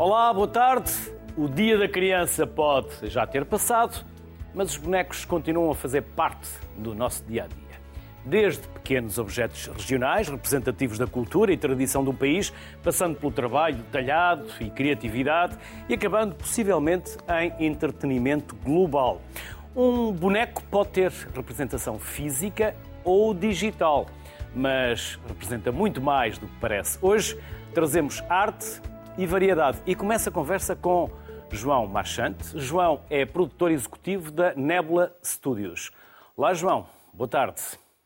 Olá, boa tarde. O Dia da Criança pode já ter passado, mas os bonecos continuam a fazer parte do nosso dia a dia. Desde pequenos objetos regionais, representativos da cultura e tradição do país, passando pelo trabalho detalhado e criatividade e acabando possivelmente em entretenimento global. Um boneco pode ter representação física ou digital, mas representa muito mais do que parece. Hoje trazemos arte e variedade e começa a conversa com João Marchante. João é produtor executivo da Nebula Studios. Olá, João. Boa tarde.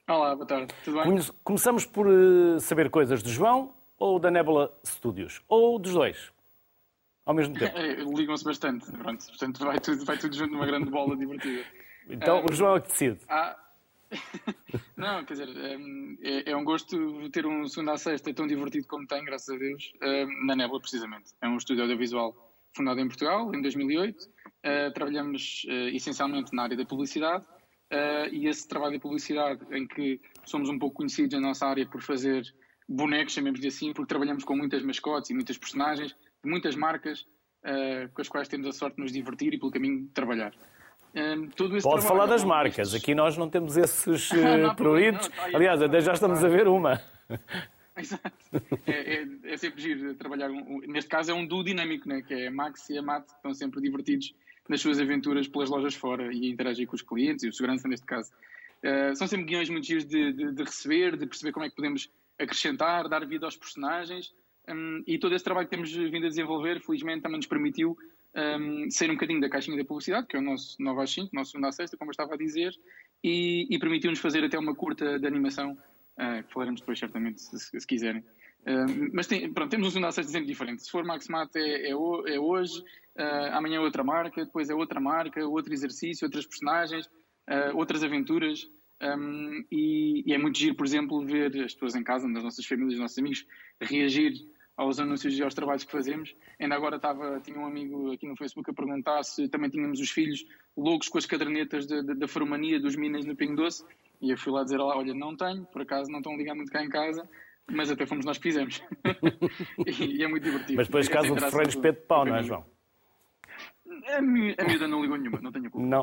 Olá, boa tarde. Tudo bem? Começamos por eh, saber coisas de João ou da Nebula Studios? Ou dos dois? Ao mesmo tempo? É, Ligam-se bastante. Pronto, portanto, vai tudo, vai tudo junto numa grande bola divertida. Então, um, o João é que decide. Ah, não, quer dizer, é, é, um gosto ter um segundo à sexta tão divertido como tem, graças a Deus, na Nebula, precisamente. É um estúdio audiovisual fundado em Portugal, em 2008. Uh, trabalhamos uh, essencialmente na área da publicidade e esse trabalho de publicidade em que somos um pouco conhecidos na nossa área por fazer bonecos, chamemos-lhe assim, porque trabalhamos com muitas mascotes e muitas personagens, muitas marcas com as quais temos a sorte de nos divertir e pelo caminho trabalhar. Pode falar das marcas, estes... aqui nós não temos esses uh, pruritos. Aliás, até já estamos a ver uma. Exato. É, é, é, sempre giro trabalhar. Um, neste caso é um duo dinâmico, né? que é a Max e a Matt, que estão sempre divertidos nas suas aventuras pelas lojas fora e interagir com os clientes e o segurança, neste caso. Uh, são sempre guiões muito giros de, de, de, receber, de perceber como é que podemos acrescentar, dar vida aos personagens. Um, e todo esse trabalho que temos vindo a desenvolver, felizmente, também nos permitiu um, sair um bocadinho da caixinha da publicidade, que é o nosso 9 às 5, nosso 2 à 6, como eu estava a dizer, e, e permitiu-nos fazer até uma curta de animação uh, que falaremos depois, certamente, se, se quiserem. Mas tem, pronto, temos um segundo acesso sempre diferente. Se for Max Mate é, é, é hoje, uh, amanhã é outra marca, depois é outra marca, outro exercício, outras personagens, outras aventuras. Um, e, e, é muito giro, por exemplo, ver as pessoas em casa, nas nossas famílias, os nossos amigos, reagir aos anúncios e aos trabalhos que fazemos. Ainda agora estava, tinha um amigo aqui no Facebook a perguntar se também tínhamos os filhos loucos com as cadernetas da faromania dos Minas no Pingo Doce. E eu fui lá dizer lá, olha, não tenho, por acaso não estão a ligar muito cá em casa, mas até fomos nós que fizemos. e, é muito divertido. Mas depois caso de Ferreira espeto de pau, não é, João? A, miúda não ligou nenhuma, não tenho culpa. Não.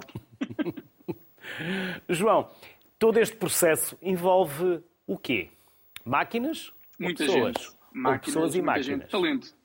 João, todo este processo envolve o quê? Máquinas Muita pessoas? Gente. Máquinas, pessoas e máquinas. Gente. Talento.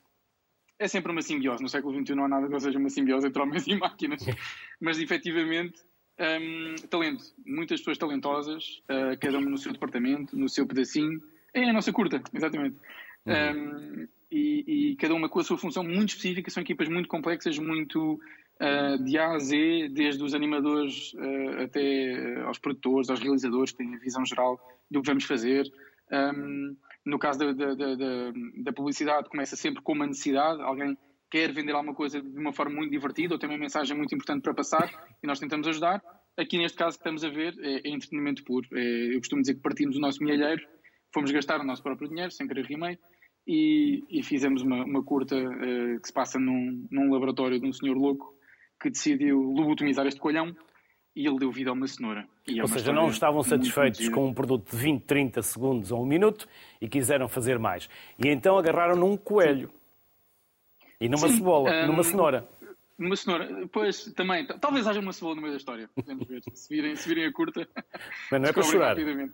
É sempre uma simbiose. No século XXI não há nada que seja uma simbiose entre homens e máquinas. Mas, efetivamente, um, talento. Muitas pessoas talentosas, uh, cada uma no seu departamento, no seu pedacinho. É a nossa curta, exatamente. Uhum. Um, e, e, cada uma com a sua função muito específica. São equipas muito complexas, muito uh, de A a Z, desde os animadores uh, até aos produtores, aos realizadores, que têm a visão geral do que vamos fazer. Um, no caso da, da, da, da, publicidade, começa sempre com uma necessidade, alguém quer vender alguma coisa de uma forma muito divertida ou tem uma mensagem muito importante para passar e nós tentamos ajudar. Aqui neste caso que estamos a ver é, é entretenimento puro. É, eu costumo dizer que partimos do nosso milheiro, fomos gastar o nosso próprio dinheiro, sem querer rimei, e, e fizemos uma, uma curta uh, que se passa num, num laboratório de um senhor louco que decidiu lobotomizar este colhão e ele deu vida a uma cenoura. É ou seja, não estavam satisfeitos com um produto de 20, 30 segundos ou um minuto e quiseram fazer mais. E então agarraram num coelho. E numa Sim, cebola, um, numa cenoura. Numa cenoura, pois também. Talvez haja uma cebola no meio da história. Podemos ver. Se virem, se virem a curta. Mas não é para chorar. Não,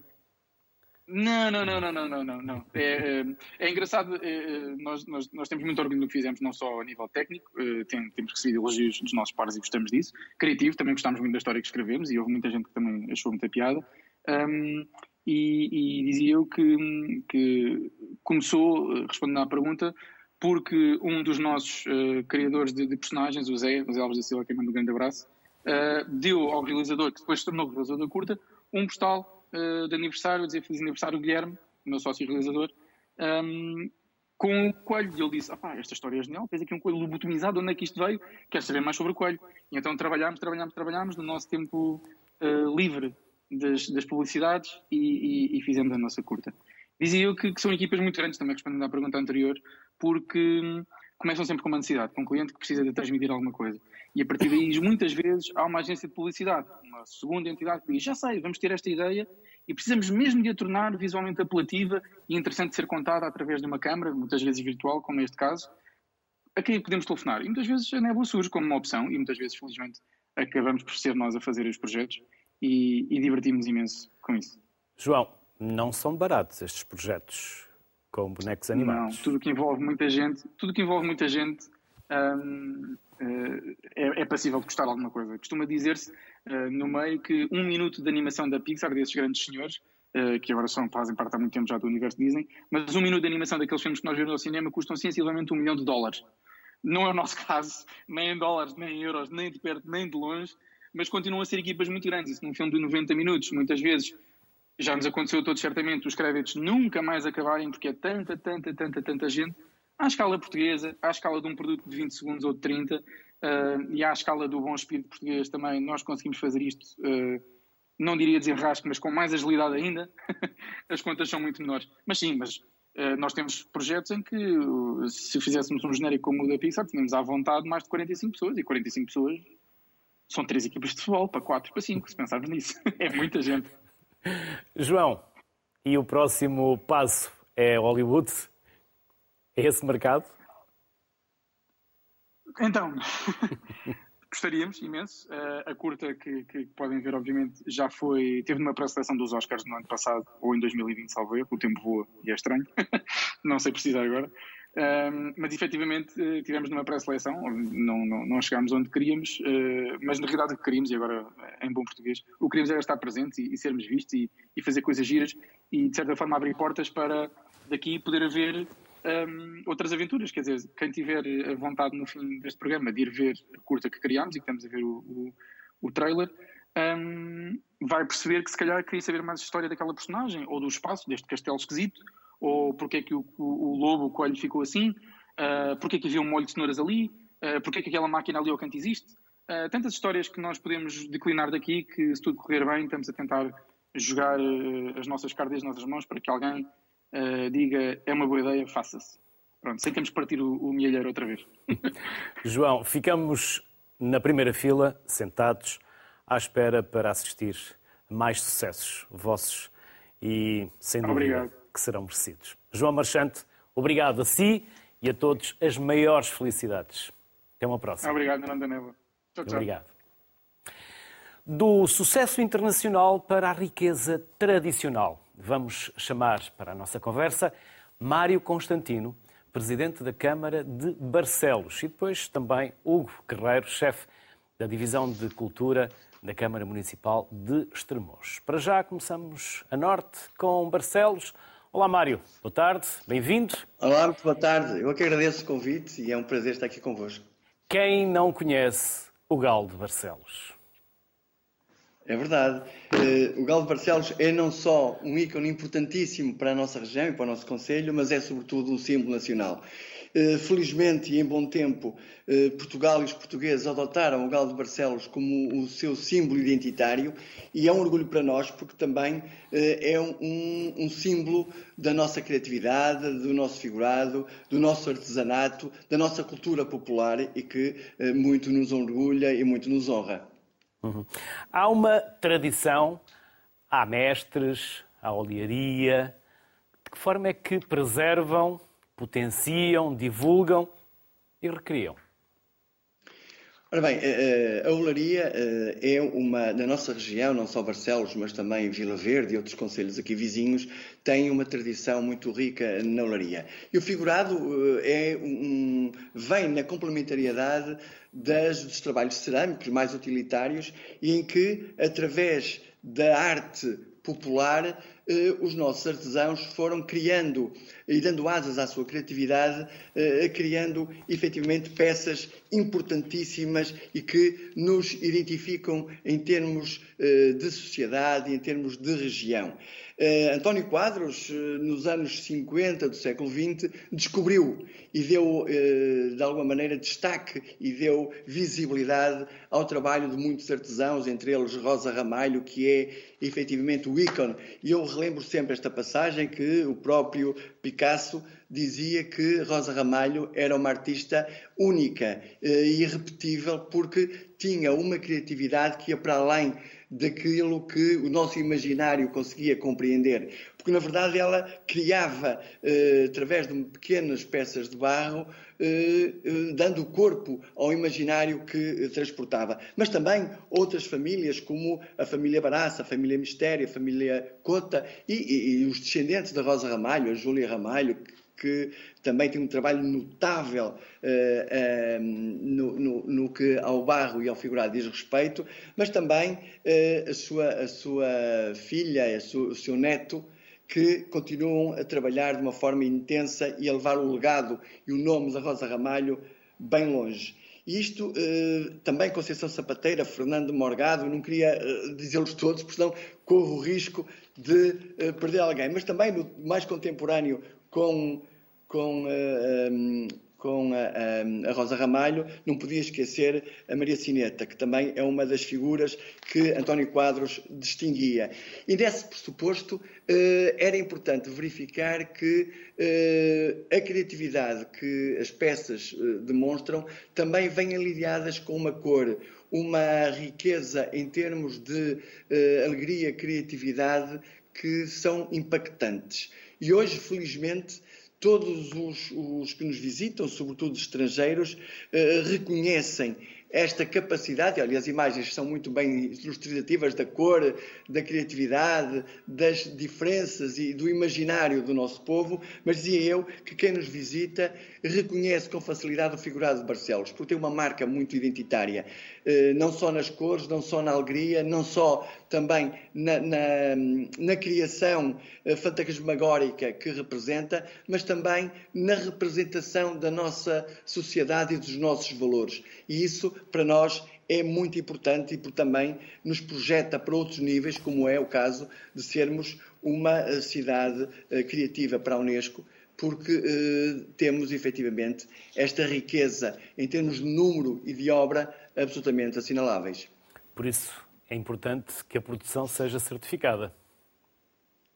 não, não, não, não, não, não. não. É, é, é engraçado, é, nós, nós, nós temos muito orgulho do que fizemos, não só a nível técnico, é, tem, temos recebido elogios dos nossos pares e gostamos disso. Criativo, também gostámos muito da história que escrevemos e houve muita gente que também achou muita piada. Um, e, e, dizia eu que, que começou, respondendo à pergunta, porque um dos nossos uh, criadores de, de, personagens, o Zé, o Zé Alves da Silva, que manda um grande abraço, uh, deu ao realizador, que depois se tornou realizador da curta, um postal uh, de aniversário, dizer feliz aniversário Guilherme, meu sócio realizador, um, com o coelho. E ele disse: ah, esta história é genial, fez aqui um coelho lobotomizado, onde é que isto veio? Quero saber mais sobre o coelho. E então trabalhámos, trabalhámos, trabalhámos no nosso tempo uh, livre das, das publicidades e, e, e, fizemos a nossa curta. Dizia eu que, que, são equipas muito grandes, também respondendo à pergunta anterior, porque hum, começam sempre com uma necessidade, com um cliente que precisa de transmitir alguma coisa. E a partir daí, muitas vezes, há uma agência de publicidade, uma segunda entidade que diz: já sei, vamos ter esta ideia e precisamos mesmo de a tornar visualmente apelativa e interessante de ser contada através de uma câmara, muitas vezes virtual, como neste caso. a quem é podemos telefonar? E muitas vezes a Nebula surge como uma opção e muitas vezes, felizmente, acabamos por ser nós a fazer os projetos e, e divertimos imenso com isso. João, não são baratos estes projetos com bonecos animados. Não, tudo que envolve muita gente, tudo que envolve muita gente hum, eh, é, é, passível de custar alguma coisa. Costuma dizer-se uh, no meio que um minuto de animação da Pixar, desses grandes senhores, uh, que agora são, fazem parte há muito tempo já do universo Disney, mas um minuto de animação daqueles filmes que nós vemos no cinema custam sensivelmente um milhão de dólares. Não é o nosso caso, nem em dólares, nem em euros, nem de perto, nem de longe, mas continuam a ser equipas muito grandes. Isso num filme de 90 minutos, muitas vezes já nos aconteceu a todos certamente os créditos nunca mais acabarem porque é tanta, tanta, tanta, tanta gente à escala portuguesa, à escala de um produto de 20 segundos ou de 30 uh, e à escala do bom espírito português também nós conseguimos fazer isto uh, não diria desenrasque, mas com mais agilidade ainda as contas são muito menores mas sim, mas uh, nós temos projetos em que se fizéssemos um genérico como o da Pixar tínhamos à vontade mais de 45 pessoas e 45 pessoas são três equipas de futebol, para quatro, para cinco, se pensarmos nisso. é muita gente. João, e o próximo passo é Hollywood? É esse mercado? Então, gostaríamos imenso. Uh, a curta que, que, podem ver, obviamente, já foi. Teve numa pré-seleção dos Oscars no ano passado, ou em 2020, salvo erro. O tempo voa e é estranho. não sei precisar agora. Um, mas efetivamente uh, tivemos numa pré-seleção, não, não, não, chegámos onde queríamos, uh, mas na realidade o que queríamos, e agora em bom português, o que queríamos era estar presentes e, e sermos vistos e, e, fazer coisas giras e de certa forma abrir portas para daqui poder haver um, outras aventuras. Quer dizer, quem tiver a vontade no fim deste programa de ir ver a curta que criámos e que estamos a ver o, o, o trailer. Um, vai perceber que se calhar queria saber mais a história daquela personagem ou do espaço, deste castelo esquisito, ou porque é que o, o, o lobo, o coelho ficou assim, uh, porque é que havia um molho de cenouras ali, uh, porque é que aquela máquina ali ao canto existe. Uh, tantas histórias que nós podemos declinar daqui que, se tudo correr bem, estamos a tentar jogar uh, as nossas cartas nas nossas mãos para que alguém uh, diga é uma boa ideia, faça-se. Pronto, sem termos partir o, o mielheiro outra vez. João, ficamos na primeira fila, sentados, à espera para assistir a mais sucessos vossos e, sem dúvida, Obrigado que serão merecidos. João Marchante, obrigado a si e a todos as maiores felicidades. Até uma próxima. Obrigado, Miranda Neva. Tchau, tchau. Obrigado. Do sucesso internacional para a riqueza tradicional, vamos chamar para a nossa conversa Mário Constantino, presidente da Câmara de Barcelos, e depois também Hugo Guerreiro, chefe da Divisão de Cultura da Câmara Municipal de Estremoz. Para já começamos a norte com Barcelos. Olá, Mário. Boa tarde, bem-vindo. Olá, muito boa tarde. Eu é que agradeço o convite e é um prazer estar aqui convosco. Quem não conhece o Galo de Barcelos? É verdade. Uh, o Galo de Barcelos é não só um ícone importantíssimo para a nossa região e para o nosso Conselho, mas é sobretudo um símbolo nacional. Eh, felizmente e em bom tempo, eh, Portugal e os portugueses adotaram o Galo de Barcelos como o seu símbolo identitário e é um orgulho para nós porque também é um, um símbolo da nossa criatividade, do nosso figurado, do nosso artesanato, da nossa cultura popular e que muito nos orgulha e muito nos honra. Uhum. Há uma tradição, há mestres, há olearia. De que forma é que preservam potenciam, divulgam e recriam. Ora bem, eh, eh, a olaria eh, é uma, na nossa região, não só Barcelos, mas também Vila Verde e outros conselhos aqui vizinhos, tem uma tradição muito rica na olaria. E o figurado é um, vem na complementariedade das, dos trabalhos cerâmicos mais utilitários e em que, através da arte popular, eh, os nossos artesãos foram criando e dando asas à sua criatividade, eh, criando efetivamente peças importantíssimas e que nos identificam em termos eh, de sociedade em termos de região. Uh, António Quadros, uh, nos anos 50 do século XX, descobriu e deu, uh, de alguma maneira, destaque e deu visibilidade ao trabalho de muitos artesãos, entre eles Rosa Ramalho, que é efetivamente o ícone. E eu relembro sempre esta passagem que o próprio Picasso dizia que Rosa Ramalho era uma artista única e irrepetível porque tinha uma criatividade que ia para além daquilo que o nosso imaginário conseguia compreender. Porque, na verdade, ela criava, eh, através de pequenas peças de barro, eh, eh, dando corpo ao imaginário que transportava. Mas também outras famílias, como a família Baraça, a família Mistério, a família Cota e, e, e os descendentes da Rosa Ramalho, a Júlia Ramalho, que também tem um trabalho notável uh, uh, no, no, no, que ao barro e ao figurado diz respeito, mas também uh, a, sua, a sua filha, a o seu neto, que continuam a trabalhar de uma forma intensa e a levar o legado e o nome da Rosa Ramalho bem longe. Isto também Conceição Sapateira, Fernando Morgado, não queria dizê-los todos, porque senão corro o risco de perder alguém, mas também no mais contemporâneo com, com, um, com a, a, Rosa Ramalho, não podia esquecer a Maria Cineta, que também é uma das figuras que António Quadros distinguia. E nesse pressuposto uh, era importante verificar que a criatividade que as peças demonstram também vem aliviadas com uma cor, uma riqueza em termos de alegria, criatividade que são impactantes. E hoje, felizmente, todos os, os que nos visitam, sobretudo estrangeiros, eh, reconhecem esta capacidade, aliás, as imagens são muito bem ilustrativas da cor, da criatividade, das diferenças e do imaginário do nosso povo, mas dizia eu que quem nos visita reconhece com facilidade o figurado de Barcelos, porque tem uma marca muito identitária, eh, não só nas cores, não só na alegria, não só também na, na, na criação eh, fantasmagórica que representa, mas também na representação da nossa sociedade e dos nossos valores. E isso, para nós, é muito importante e também nos projeta para outros níveis, como é o caso de sermos uma eh, cidade criativa para a Unesco, porque eh, temos efetivamente esta riqueza em termos de número e de obra absolutamente assinaláveis. Por isso, é importante que a produção seja certificada.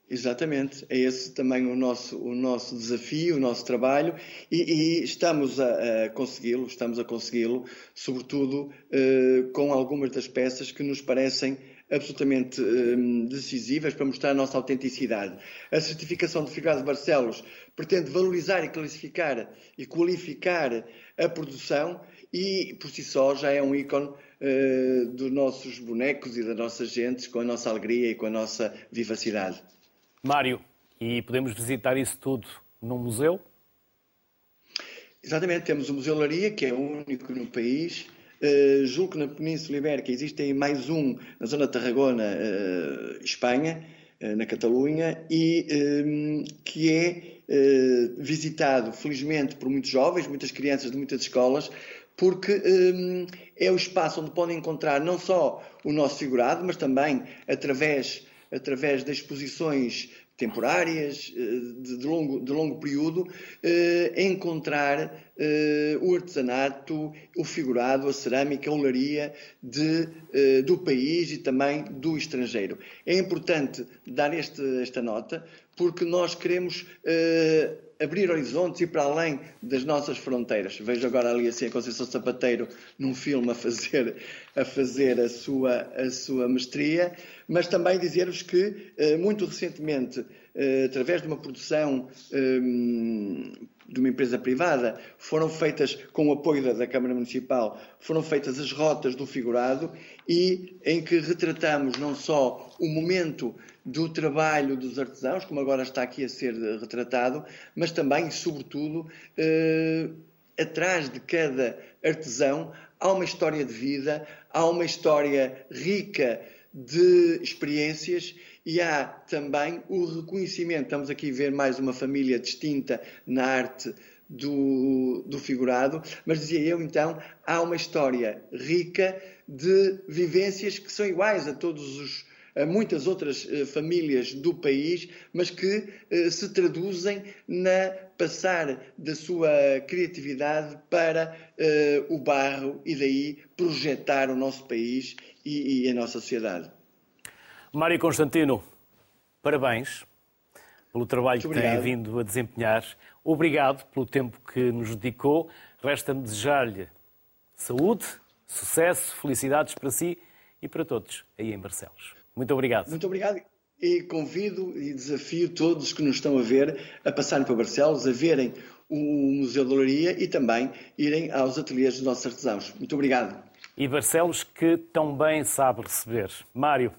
Exatamente, é esse também o nosso, o nosso desafio, o nosso trabalho e, e estamos a, a consegui-lo, estamos a consegui-lo, sobretudo eh, com algumas das peças que nos parecem absolutamente eh, decisivas para mostrar a nossa autenticidade. A certificação de Figurado de Barcelos pretende valorizar e classificar e qualificar a produção e, por si só, já é um ícone uh, dos nossos bonecos e das nossas gentes, com a nossa alegria e com a nossa vivacidade. Mário, e podemos visitar isso tudo num museu? Exatamente, temos o Museu Laria, que é o único no país. Uh, julgo que na Península Ibérica existem mais um na zona de Tarragona, uh, Espanha, uh, na Catalunha, e um, que é visitado, felizmente, por muitos jovens, muitas crianças de muitas escolas, porque um, é o espaço onde podem encontrar não só o nosso figurado, mas também através, através das exposições temporárias, eh, de, longo, de longo período, eh, encontrar eh, o artesanato, o figurado, a cerâmica, a olaria de, do país e também do estrangeiro. É importante dar este, esta nota porque nós queremos abrir horizontes e para além das nossas fronteiras. Vejo agora ali assim a Conceição Sapateiro num filme a fazer a, fazer a, sua, a sua mestria, mas também dizer-vos que eh, muito recentemente, através de uma produção ehm, de uma empresa privada, foram feitas, com o apoio da, da, Câmara Municipal, foram feitas as rotas do figurado e em que retratamos não só o momento do trabalho dos artesãos, como agora está aqui a ser retratado, mas também, sobretudo, eh, atrás de cada artesão há uma história de vida, há uma história rica de experiências e há também o reconhecimento. Estamos aqui a ver mais uma família distinta na arte do, do figurado, mas dizia eu então, há uma história rica de vivências que são iguais a todos os a muitas outras eh, famílias do país, mas que eh, se traduzem na passar da sua criatividade para eh, o barro e daí projetar o nosso país e, e a nossa sociedade. Mário Constantino, parabéns. pelo trabalho que tem vindo a desempenhar. Obrigado pelo tempo que nos dedicou. Resta-me desejar-lhe saúde, sucesso, felicidades para si e para todos aí em Barcelos. Muito obrigado. Muito obrigado. E convido e desafio todos que nos estão a ver a passarem para Barcelos, a verem o Museu da Olaria e também irem aos ateliês dos nossos artesãos. Muito obrigado. E Barcelos que tão bem sabe receber. Mário,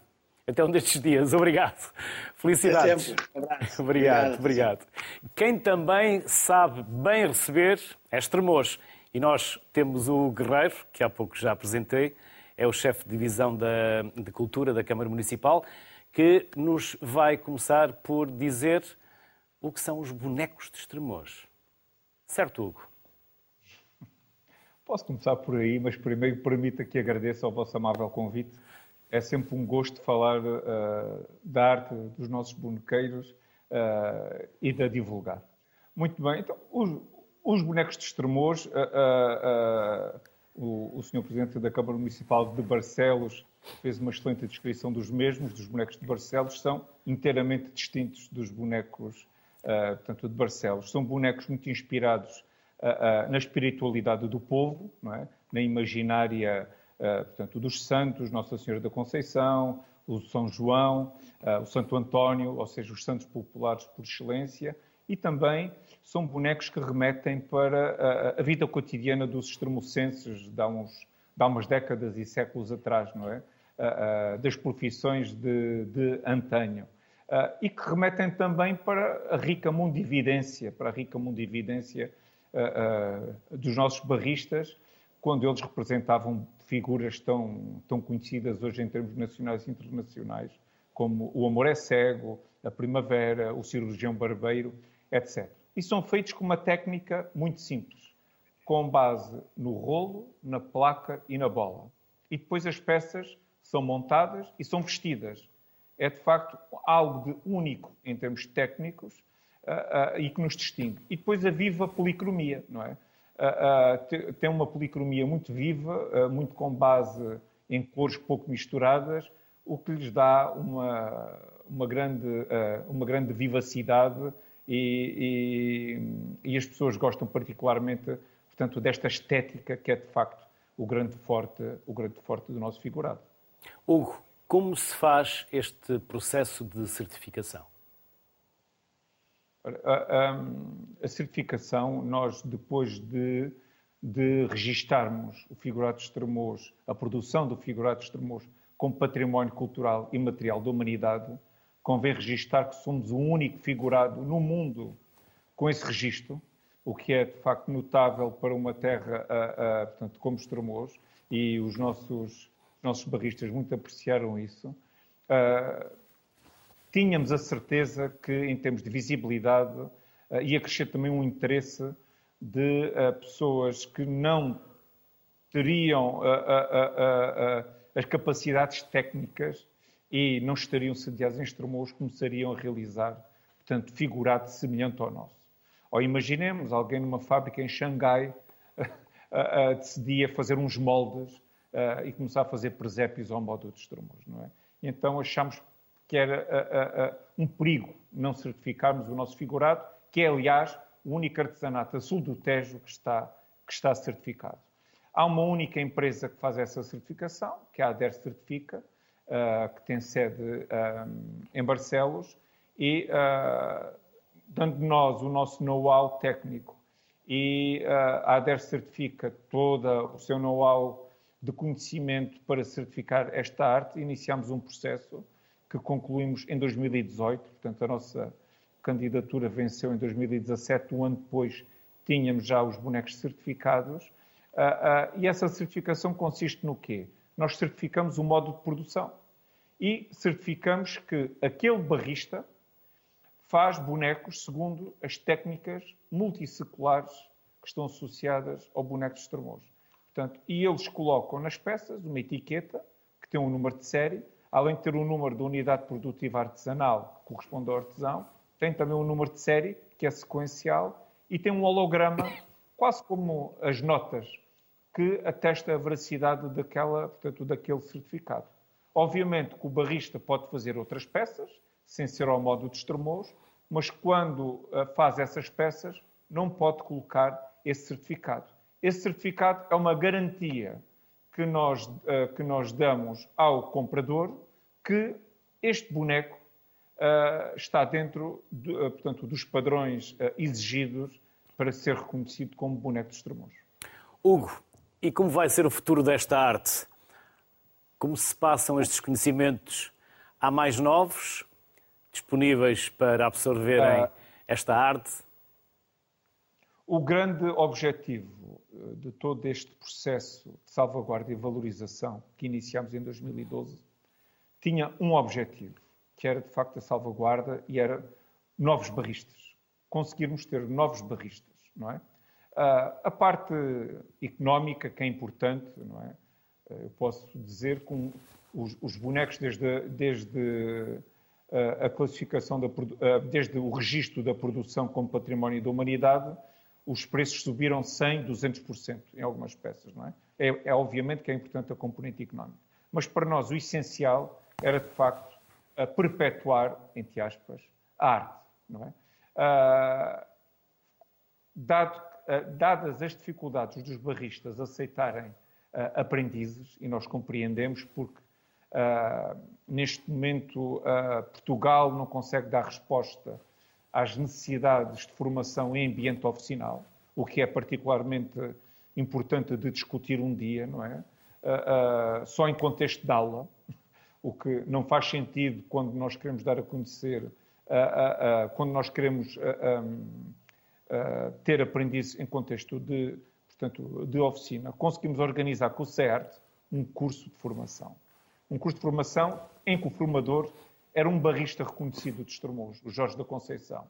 até um destes dias. Obrigado. Felicidades. Um abraço. obrigado, obrigado. obrigado. Quem também sabe bem receber é Estremoz. E nós temos o Guerreiro, que há pouco já apresentei, é o chefe de divisão da, de Cultura da Câmara Municipal, que nos vai começar por dizer o que são os bonecos de Estremoz. Certo, Hugo? Posso começar por aí, mas primeiro permita que agradeça ao vosso amável convite. É sempre um gosto falar uh, da arte dos nossos bonequeiros uh, e da divulgar. Muito bem, então, os, os bonecos de Estremoz, uh, o, o. Presidente da Câmara Municipal de Barcelos fez uma excelente descrição dos mesmos, dos bonecos de Barcelos, são inteiramente distintos dos bonecos uh, portanto, de Barcelos. São bonecos muito inspirados uh, uh, na espiritualidade do povo, é? na imaginária portanto, dos santos, Nossa Senhora da Conceição, o São João, o Santo António, ou seja, os santos populares por excelência, e também são bonecos que remetem para a, a vida cotidiana dos extremocenses de há, uns, de há umas décadas e séculos atrás, não é? das profissões de, de antanho. e que remetem também para a rica mundividência, para a rica mundividência dos nossos barristas, quando eles representavam figuras tão, tão conhecidas hoje em termos nacionais e internacionais, como o Amor é Cego, a Primavera, o Cirurgião Barbeiro, etc. E são feitos com uma técnica muito simples, com base no rolo, na placa e na bola. E depois as peças são montadas e são vestidas. É de facto algo de único em termos técnicos uh, uh, e que nos distingue. E depois a viva policromia, não é? Uh, tem uma policromia muito viva, muito com base em cores pouco misturadas, o que lhes dá uma, uma, grande, uma grande vivacidade e, e, e, as pessoas gostam particularmente, portanto, desta estética que é de facto o grande forte, o grande forte do nosso figurado. Hugo, como se faz este processo de certificação? A, certificação, nós depois de, de registarmos o figurado de Estremoz, a produção do figurado de Estremoz como património cultural e material da humanidade, convém registar que somos o único figurado no mundo com esse registro, o que é de facto notável para uma terra a, a, portanto, como e os nossos, nossos barristas muito apreciaram isso. Uh, tínhamos a certeza que, em termos de visibilidade, uh, ia crescer também um interesse de uh, pessoas que não teriam as capacidades técnicas e não estariam sediados em Estremoz, começariam a realizar, portanto, figurado semelhante ao nosso. Ou imaginemos alguém numa fábrica em Xangai decidia fazer uns moldes e começar a fazer presépios ao modo de Estremoz, não é? Então achamos que era um perigo não certificarmos o nosso figurado, que é, aliás, o único artesanato a sul do Tejo que está, que está certificado. Há uma única empresa que faz essa certificação, que é a ADER Certifica, uh, que tem sede uh, em Barcelos, e uh, dando nós o nosso know-how técnico e a ADER certifica todo o seu know-how de conhecimento para certificar esta arte, iniciamos um processo que concluímos em 2018, portanto a nossa candidatura venceu em 2017, um ano depois tínhamos já os bonecos certificados, uh, uh, e essa certificação consiste no quê? nós certificamos o modo de produção e certificamos que aquele barrista faz bonecos segundo as técnicas multisseculares que estão associadas ao boneco de extremoso. Portanto, e eles colocam nas peças uma etiqueta que tem um número de série, além de ter um número de unidade produtiva artesanal que corresponde ao artesão, tem também um número de série que é sequencial e tem um holograma, quase como as notas que atesta a veracidade daquela, portanto, daquele certificado. Obviamente que o barrista pode fazer outras peças, sem ser ao modo de extremoso, mas quando faz essas peças, não pode colocar esse certificado. Esse certificado é uma garantia que nós, que nós damos ao comprador que este boneco está dentro, de, portanto, dos padrões exigidos para ser reconhecido como boneco de extremos. Hugo, e como vai ser o futuro desta arte? Como se passam estes conhecimentos? Há mais novos disponíveis para absorverem esta arte? O grande objetivo eh, de todo este processo de salvaguarda e valorização que iniciamos em 2012 tinha um objetivo, que era de facto a salvaguarda e era novos barristas. Conseguirmos ter novos barristas, não é? Uh, a parte económica, que é importante, não é? Uh, eu posso dizer que os, os, bonecos, desde, desde uh, a classificação, da, desde o registro da produção como património da humanidade, os preços subiram 100%, 200% em algumas peças, não é? é? É obviamente que é importante a componente económica. Mas para nós o essencial era, de facto, perpetuar, entre aspas, a arte, não é? dado eh, dadas as dificuldades dos barristas aceitarem eh, aprendizes, e nós compreendemos porque neste momento, Portugal não consegue dar resposta às necessidades de formação em ambiente oficinal, o que é particularmente importante de discutir um dia, não é? Uh, só em contexto de aula, o que não faz sentido quando nós queremos dar a conhecer, quando nós queremos um, uh, ter aprendiz em contexto de, portanto, de oficina, conseguimos organizar com o CERT um curso de formação. Um curso de formação em que o formador era um barrista reconhecido de Estremoz, o Jorge da Conceição.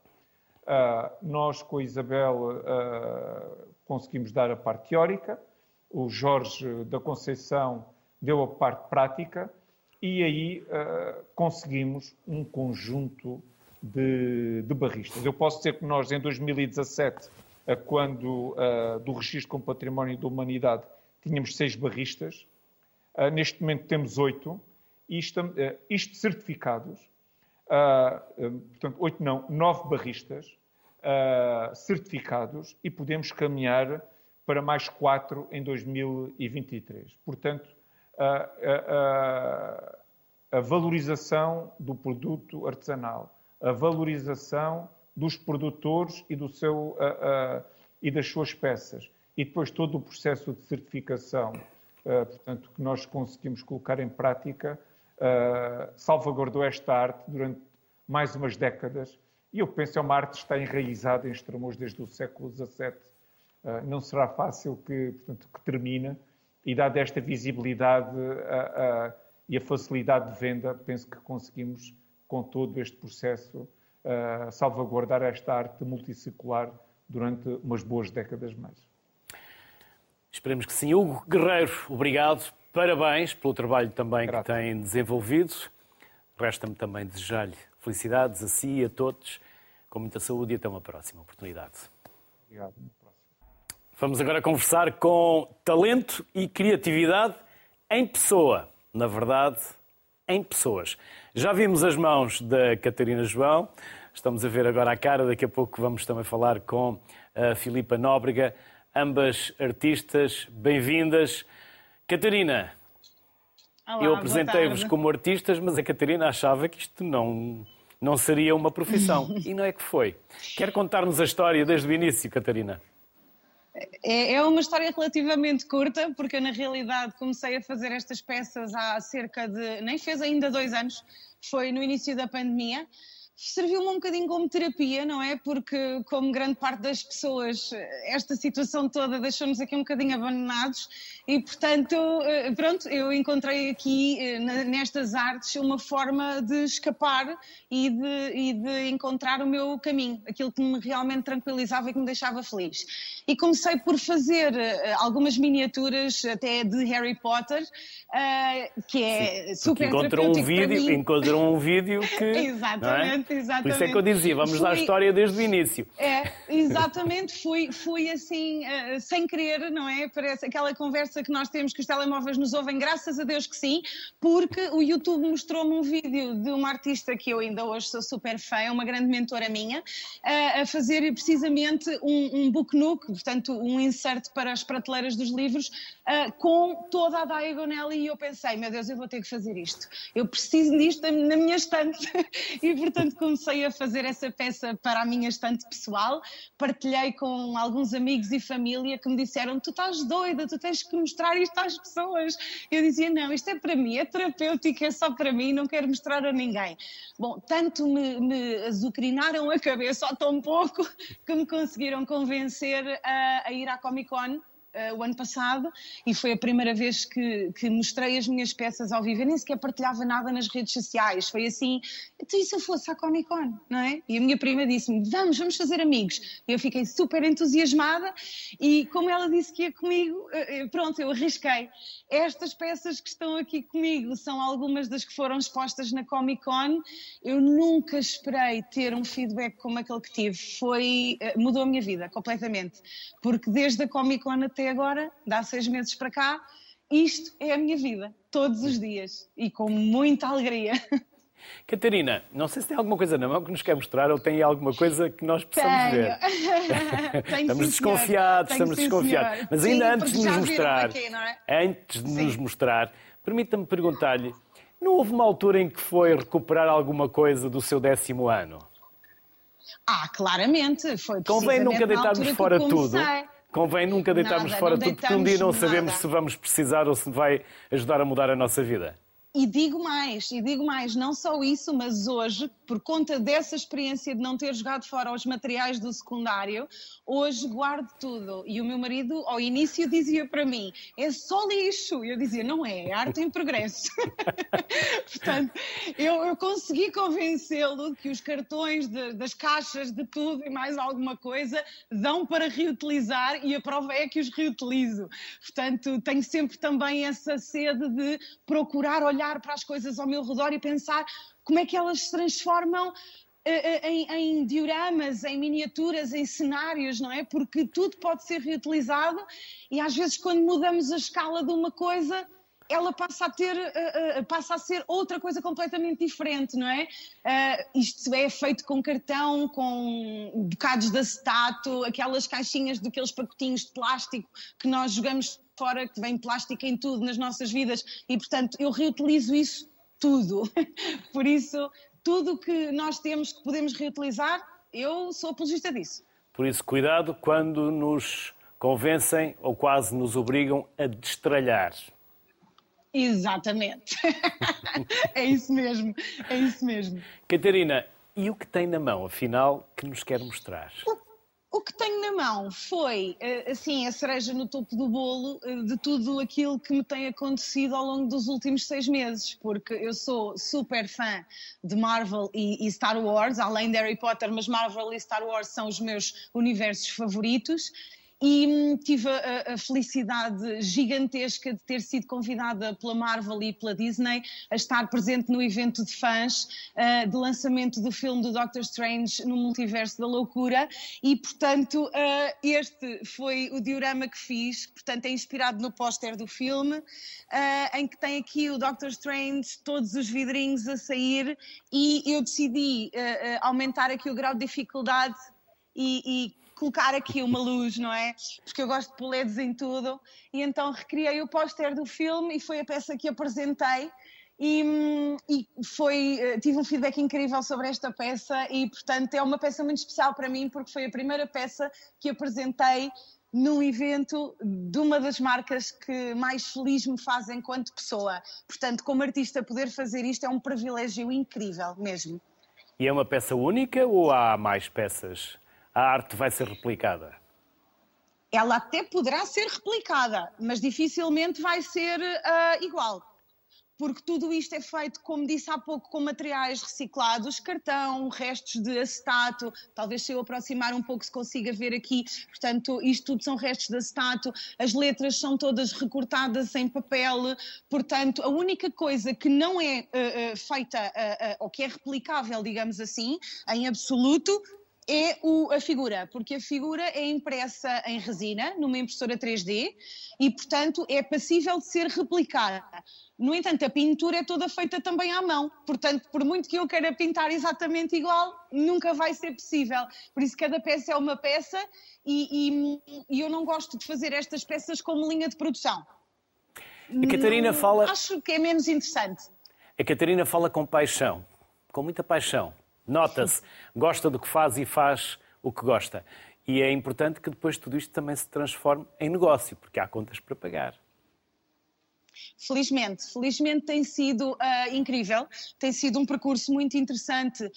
Uh, nós, com a Isabel, uh, conseguimos dar a parte teórica, o Jorge da Conceição deu a parte prática e aí uh, conseguimos um conjunto de, de barristas. Eu posso dizer que nós, em 2017, quando do registro como património da humanidade, tínhamos seis barristas. Neste momento temos oito, isto, uh, isto certificados, portanto, oito não, nove barristas certificados e podemos caminhar para mais quatro em 2023. Portanto, a valorização do produto artesanal, a valorização dos produtores e, do seu, e das suas peças. E depois todo o processo de certificação, uh, portanto, que nós conseguimos colocar em prática, salvaguardou esta arte durante mais umas décadas. E eu penso que é uma arte que está enraizada em Estremoz desde o século XVII. não será fácil que, portanto, que termine. E dada esta visibilidade e a facilidade de venda, penso que conseguimos com todo este processo, uh, salvaguardar esta arte multissecular durante umas boas décadas mais. Esperemos que sim. Hugo Guerreiro, obrigado. Parabéns pelo trabalho também Grato. que tem desenvolvido. Resta-me também desejar-lhe felicidades a si e a todos, com muita saúde e até uma próxima oportunidade. Obrigado. Vamos agora conversar com talento e criatividade em pessoa. Na verdade, em pessoas. Já vimos as mãos da Catarina João, estamos a ver agora a cara, daqui a pouco vamos também falar com a Filipa Nóbrega, ambas artistas, bem-vindas. Catarina, Olá, eu apresentei-vos como artistas, mas a Catarina achava que isto não, não seria uma profissão. e não é que foi. Quer contar-nos a história desde o início, Catarina? É, é uma história relativamente curta, porque eu, na realidade, comecei a fazer estas peças há cerca de. nem fez ainda dois anos, foi no início da pandemia serviu-me um bocadinho como terapia, não é? Porque, como grande parte das pessoas, esta situação toda deixou-nos aqui um bocadinho abandonados e, portanto, eh, pronto, eu encontrei aqui eh, nestas artes uma forma de escapar e de, e de encontrar o meu caminho, aquilo que me realmente tranquilizava e que me deixava feliz. E comecei por fazer eh, algumas miniaturas até de Harry Potter, que é Sim, super encontrou um vídeo, encontrou um vídeo que é? exatamente, é? exatamente. Por isso é que eu dizia, vamos fui, dar a história desde o início. É, exatamente, fui, fui assim, sem querer, não é? Parece aquela conversa pensa que nós temos que os telemóveis nos ouvem, graças a Deus que sim, porque o YouTube mostrou-me um vídeo de uma artista que eu ainda hoje sou super fã, uma grande mentora minha, a, fazer precisamente um, um book nook, portanto um insert para as prateleiras dos livros, com toda a diagonal e eu pensei, meu Deus, eu vou ter que fazer isto. Eu preciso disto na minha estante e portanto comecei a fazer essa peça para a minha estante pessoal, partilhei com alguns amigos e família que me disseram, tu estás doida, tu tens que mostrar isto às pessoas. Eu dizia, não, isto é para mim, é terapêutico, é só para mim, não quero mostrar a ninguém. Bom, tanto me, me azucrinaram a cabeça só tão pouco que me conseguiram convencer a, a ir à Comic Con uh, o ano passado e foi a primeira vez que, que, mostrei as minhas peças ao vivo. Eu nem sequer partilhava nada nas redes sociais. Foi assim, então e se eu fosse à Comic Con, não é? E a minha prima disse-me, vamos, vamos fazer amigos. Eu fiquei super entusiasmada e como ela disse que ia comigo, uh, pronto, eu arrisquei. Estas peças que estão aqui comigo são algumas das que foram expostas na Comic Con. Eu nunca esperei ter um feedback como aquele que tive. Foi, uh, mudou a minha vida completamente. Porque desde a Comic Con até agora, dá seis meses para cá, isto é a minha vida, todos os dias e com muita alegria. Catarina, não sei se tem alguma coisa na mão que nos quer mostrar ou tem alguma coisa que nós possamos Tenho. ver. Tenho, estamos sim, desconfiados, Tenho, estamos sim, desconfiados. senhor. Mas Sim, ainda antes de nos mostrar, aqui, é? antes de nos mostrar, permita-me perguntar-lhe, não houve uma altura em que foi recuperar alguma coisa do seu décimo ano? Ah, claramente, foi Convém nunca deitarmos fora tudo. Convém nunca deitarmos Nada, fora tudo, porque um dia não sabemos nada. se vamos precisar ou se vai ajudar a mudar a nossa vida. E digo mais, e digo mais, não só isso, mas hoje, por conta dessa experiência de não ter jogado fora os materiais do secundário, hoje guardo tudo. E o meu marido, ao início, dizia para mim: é só lixo. E eu dizia: não é, é arte em progresso. Portanto, eu, eu consegui convencê-lo que os cartões de- das caixas de tudo e mais alguma coisa dão para reutilizar e a prova é que os reutilizo. Portanto, tenho sempre também essa sede de procurar olhar para as coisas ao meu redor e pensar como é que elas se transformam eh, eh, em, em dioramas, em miniaturas, em cenários, não é? Porque tudo pode ser reutilizado e às vezes quando mudamos a escala de uma coisa ela passa a ter, eh, passa a ser outra coisa completamente diferente, não é? Isto é feito com cartão, com bocados de acetato, aquelas caixinhas daqueles pacotinhos de plástico que nós jogamos fora, que vem plástico em tudo nas nossas vidas e, portanto, eu reutilizo isso tudo. Por isso, tudo que nós temos que podemos reutilizar, eu sou apologista disso. Por isso, cuidado quando nos convencem ou quase nos obrigam a destralhar. Exatamente. é isso mesmo, é isso mesmo. Catarina, e o que tem na mão, afinal, que nos quer mostrar? O que tenho na mão foi, eh, assim, a cereja no topo do bolo eh, de tudo aquilo que me tem acontecido ao longo dos últimos seis meses, porque eu sou super fã de Marvel e Star Wars, além de Harry Potter, mas Marvel e Star Wars são os meus universos favoritos. E hum, tive a, a felicidade gigantesca de ter sido convidada pela Marvel e pela Disney a estar presente no evento de fãs ah, de lançamento do filme do Doctor Strange no Multiverso da Loucura. E, portanto, ah, este foi o diorama que fiz, portanto é inspirado no póster do filme, ah, em que tem aqui o Doctor Strange, todos os vidrinhos a sair. E eu decidi aumentar aqui o grau de dificuldade e, e colocar aqui uma luz, não é? Porque eu gosto de pôr LEDs em tudo. E então recriei o póster do filme e foi a peça que apresentei. E, e foi, eh, tive um feedback incrível sobre esta peça e, portanto, é uma peça muito especial para mim porque foi a primeira peça que apresentei num evento de uma das marcas que mais feliz me faz enquanto pessoa. Portanto, como artista, poder fazer isto é um privilégio incrível mesmo. E é uma peça única ou há mais peças? A arte vai ser replicada? ela até poderá ser replicada, mas dificilmente vai ser ah, igual. Porque tudo isto é feito, como disse há pouco, com materiais reciclados, cartão, restos de acetato, talvez se eu aproximar um pouco se consiga ver aqui, portanto, isto tudo são restos de acetato, as letras são todas recortadas em papel, portanto, a única coisa que não é ah, ah, feita, ou que é replicável, digamos assim, em absoluto, é o, a figura, porque a figura é impressa em resina, numa impressora 3D, e, portanto, é passível de ser replicada. No entanto, a pintura é toda feita também à mão, portanto, por muito que eu queira pintar exatamente igual, nunca vai ser possível. Por isso, cada peça é uma peça, e, e, e eu não gosto de fazer estas peças como linha de produção. A Catarina não, fala. Acho que é menos interessante. A Catarina fala com paixão, com muita paixão. Nota-se, gosta do que faz e faz o que gosta. E é importante que depois tudo isto também se transforme em negócio, porque há contas para pagar. Felizmente, felizmente tem sido uh, incrível, tem sido um percurso muito interessante, uh,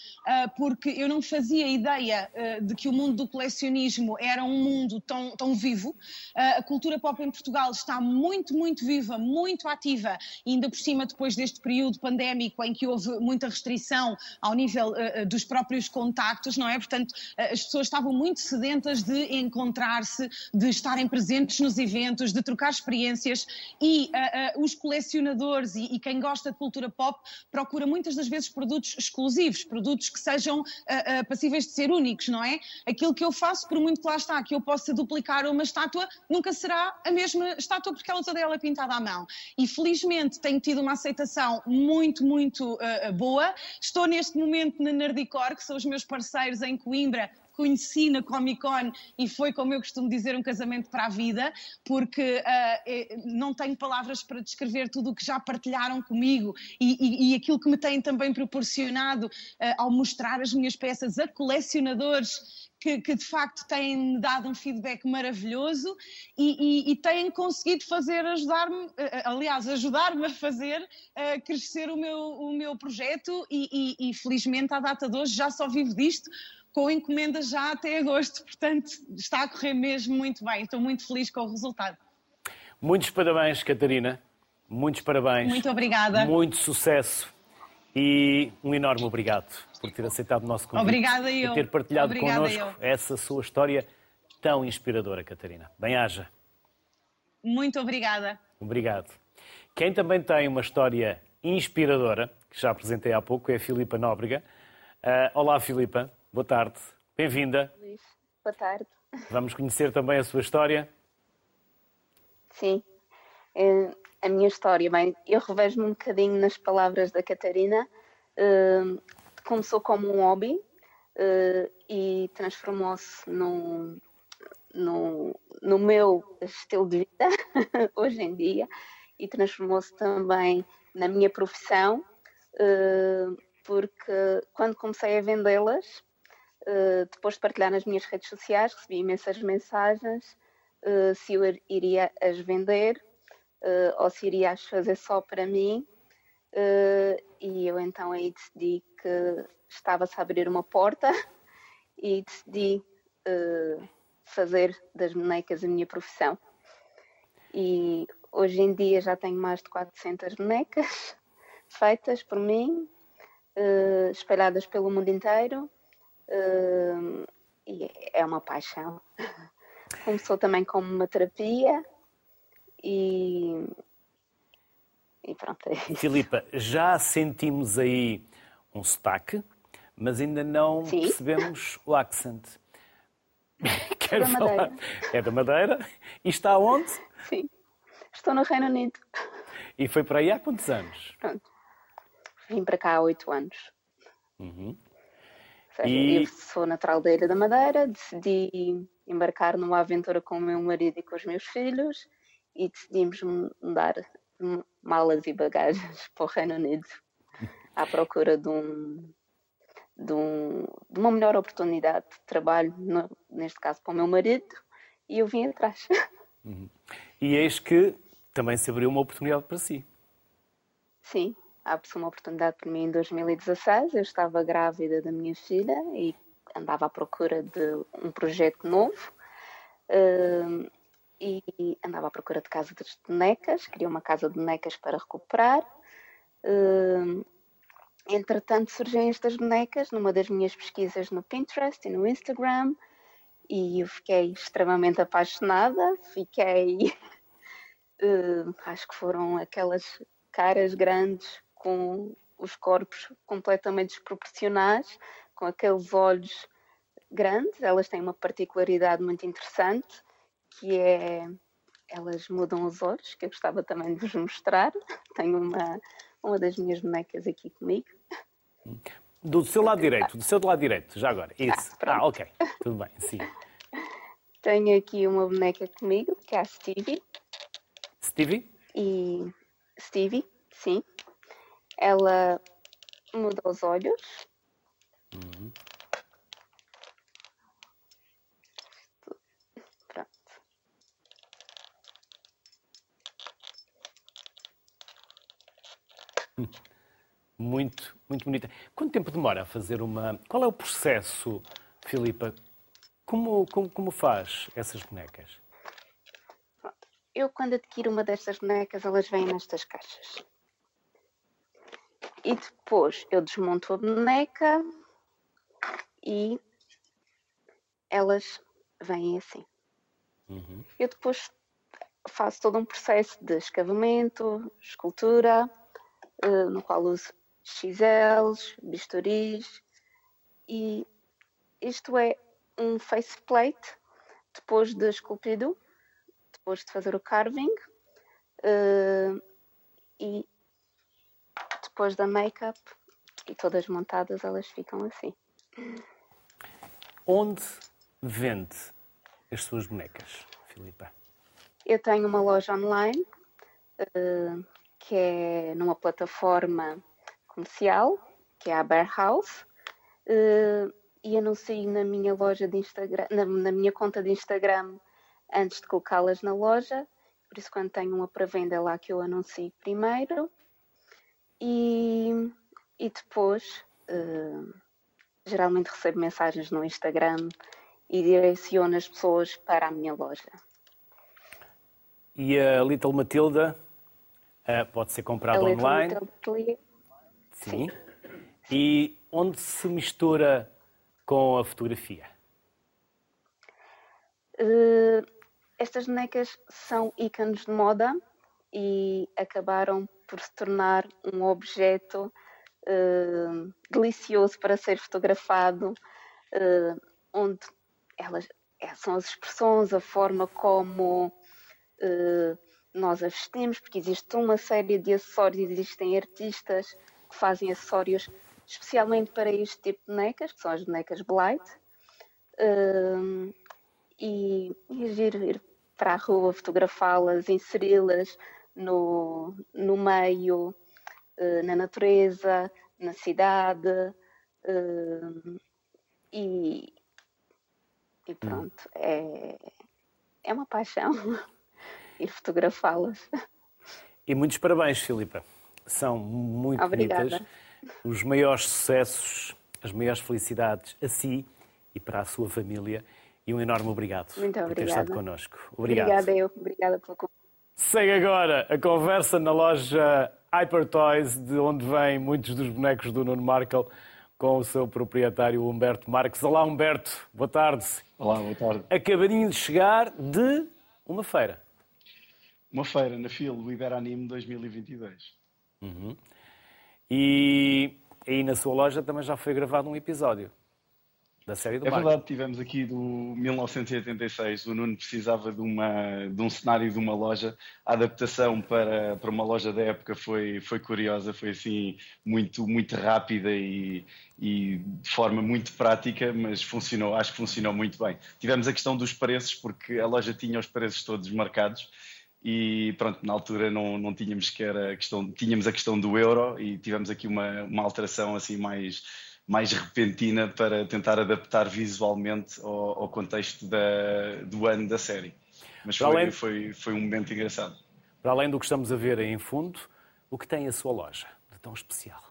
porque eu não fazia ideia uh, de que o mundo do colecionismo era um mundo tão, tão vivo. a cultura pop em Portugal está muito, muito viva, muito ativa, ainda por cima depois deste período pandémico em que houve muita restrição ao nível dos próprios contactos, não é? Portanto, as pessoas estavam muito sedentas de encontrar-se, de estarem presentes nos eventos, de trocar experiências e os colecionadores e, e, quem gosta de cultura pop procura muitas das vezes produtos exclusivos, produtos que sejam uh, uh, passíveis de ser únicos, não é? Aquilo que eu faço, por muito que lá está, que eu possa duplicar uma estátua, nunca será a mesma estátua porque ela toda ela é pintada à mão. E felizmente tenho tido uma aceitação muito, muito uh, boa. Estou neste momento na Nerdicor, que são os meus parceiros em Coimbra, conheci na Comic Con e foi, como eu costumo dizer, um casamento para a vida, porque uh, não tenho palavras para descrever tudo o que já partilharam comigo e, e, e aquilo que me têm também proporcionado uh, ao mostrar as minhas peças a colecionadores que, que, de facto têm dado um feedback maravilhoso e, e, e têm conseguido fazer, ajudar-me, aliás, ajudar-me a fazer crescer o meu, o meu projeto e, e, felizmente à data de hoje já só vivo disto com encomendas já até agosto, portanto está a correr mesmo muito bem. Estou muito feliz com o resultado. Muitos parabéns, Catarina. Muitos parabéns. Muito obrigada. Muito sucesso e um enorme obrigado por ter aceitado o nosso convite. Obrigada eu. E ter partilhado Obrigada connosco eu. essa sua história tão inspiradora, Catarina. Bem-haja. Muito obrigada. Obrigado. Quem também tem uma história inspiradora, que já apresentei há pouco, é a Filipa Nóbrega. Uh, olá, Filipa. Boa tarde, bem-vinda. Boa tarde. Vamos conhecer também a sua história? Sim. É, a minha história, bem, eu revejo-me um bocadinho nas palavras da Catarina. Uh, começou como um hobby uh, e transformou-se no, no, no meu estilo de vida hoje em dia e transformou-se também na minha profissão, porque quando comecei a vendê-las, Uh, depois de partilhar nas minhas redes sociais, recebi imensas mensagens uh, se eu iria as vender uh, ou se iria as fazer só para mim. e eu então aí decidi que estava-se a abrir uma porta e decidi fazer das bonecas a minha profissão. E hoje em dia já tenho mais de 400 bonecas feitas por mim, espalhadas pelo mundo inteiro e é uma paixão. Começou também como uma terapia e, e pronto. É Filipa, já sentimos aí um sotaque, mas ainda não Sim. percebemos o accent. Quero da falar. Madeira. É da Madeira. E está onde? Sim. Estou no Reino Unido. E foi para aí há quantos anos? Pronto. Vim para cá há oito anos. Uhum. Seja, e... Eu sou natural da Ilha da Madeira, decidi embarcar numa aventura com o meu marido e com os meus filhos e decidimos mudar malas e bagagens para o Reino Unido à procura de, um, de, um, de uma melhor oportunidade de trabalho, no, neste caso para o meu marido, e eu vim atrás. Uhum. E eis que também se abriu uma oportunidade para si. Sim, abre-se uma oportunidade para mim em 2016. Eu estava grávida da minha filha e andava à procura de um projeto novo. Uh, e andava à procura de casa de bonecas, queria uma casa de bonecas para recuperar. Uh, entretanto, surgem estas bonecas numa das minhas pesquisas no Pinterest e no Instagram, e eu fiquei extremamente apaixonada. Fiquei, uh, acho que foram aquelas caras grandes com os corpos completamente desproporcionais, com aqueles olhos grandes, elas têm uma particularidade muito interessante, que é elas mudam os olhos, que eu gostava também de vos mostrar. Tenho uma, uma das minhas bonecas aqui comigo. Do seu lado direito, do seu lado direito, já agora. Isso. Ah, ah ok. Tudo bem, sim. Tenho aqui uma boneca comigo, que é a Stevie. Stevie? E Stevie, sim. Ela muda os olhos. Uhum. Muito, muito bonita. Quanto tempo demora a fazer uma. Qual é o processo, Filipa? Como, como, como faz essas bonecas? Eu, quando adquiro uma destas bonecas, elas vêm nestas caixas. E depois eu desmonto a boneca e elas vêm assim. Uhum. Eu depois faço todo um processo de escavamento, escultura, uh, no qual uso XLs, bisturis e isto é um faceplate depois de esculpido, depois de fazer o carving uh, e depois da make-up e todas montadas elas ficam assim. Onde vende as suas bonecas, Filipa? Eu tenho uma loja online uh, que é numa plataforma comercial, que é a Bear House, uh, e anuncio na minha loja de Instagram, na, na minha conta de Instagram antes de colocá-las na loja. Por isso, quando tenho uma pré-venda é lá que eu anuncio primeiro. E, e depois, uh, geralmente recebo mensagens no Instagram e direciono as pessoas para a minha loja. E a Little Matilda uh, pode ser comprada online? Little Sim. Sim. E onde se mistura com a fotografia? Uh, estas bonecas são ícones de moda e acabaram por se tornar um objeto uh, delicioso para ser fotografado, uh, onde elas é, são as expressões, a forma como uh, nós a vestimos, porque existe uma série de acessórios, existem artistas que fazem acessórios especialmente para este tipo de bonecas, que são as bonecas Blight. E, e ir, ir para a rua fotografá-las, inseri-las no, no meio, uh, na natureza, na cidade. Uh, e, e pronto, é, é uma paixão ir fotografá-las. E muitos parabéns, Filipa. São muito Obrigada. bonitas. Os maiores sucessos, as maiores felicidades a si e para a sua família. E um enorme obrigado muito por ter estado connosco. Obrigado. Obrigada eu. Obrigada pelo convite. Segue agora a conversa na loja Hyper Toys, de onde vêm muitos dos bonecos do Nuno Markel, com o seu proprietário Humberto Marques. Olá, Humberto. Boa tarde. Olá, boa tarde. Acabadinho de chegar de uma feira. Uma feira na FIL, o Iberanime 2022. Uhum. E aí na sua loja também já foi gravado um episódio da série do É Marco. verdade, tivemos aqui do 1986. O Nuno precisava de, uma, de um cenário de uma loja. A adaptação para, para uma loja da época foi, foi curiosa, foi assim muito, muito rápida e, e de forma muito prática, mas funcionou, acho que funcionou muito bem. Tivemos a questão dos preços, porque a loja tinha os preços todos marcados e pronto, na altura não, não tínhamos que era a questão, tínhamos a questão do euro e tivemos aqui uma, uma alteração assim mais, mais repentina para tentar adaptar visualmente ao, ao contexto da, do ano da série. Mas foi, além, foi, foi um momento engraçado. Para além do que estamos a ver em fundo, o que tem a sua loja de tão especial?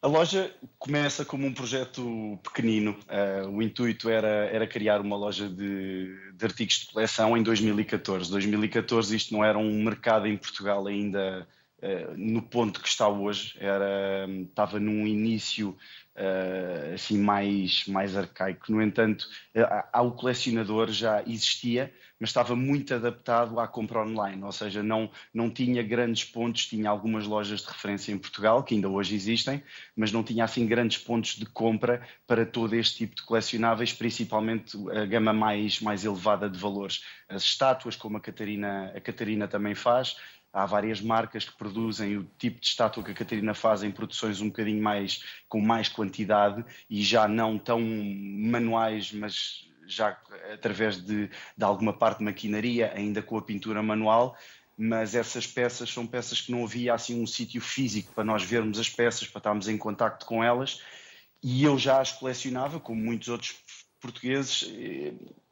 A loja começa como um projeto pequenino. Uh, o intuito era, era criar uma loja de, de, artigos de coleção em 2014. 2014 isto não era um mercado em Portugal ainda no ponto que está hoje. Era, estava num início uh, assim mais, mais arcaico. No entanto, uh, o colecionador já existia, mas estava muito adaptado à compra online, ou seja, não, não tinha grandes pontos, tinha algumas lojas de referência em Portugal, que ainda hoje existem, mas não tinha assim grandes pontos de compra para todo este tipo de colecionáveis, principalmente a gama mais, mais elevada de valores. As estátuas, como a Catarina, a Catarina também faz, há várias marcas que produzem o tipo de estátua que a Catarina faz em produções um bocadinho mais com mais quantidade e já não tão manuais, mas já através de, de alguma parte de maquinaria, ainda com a pintura manual. Mas essas peças são peças que não havia assim um sítio físico para nós vermos as peças, para estarmos em contacto com elas. E eu já as colecionava, como muitos outros portugueses.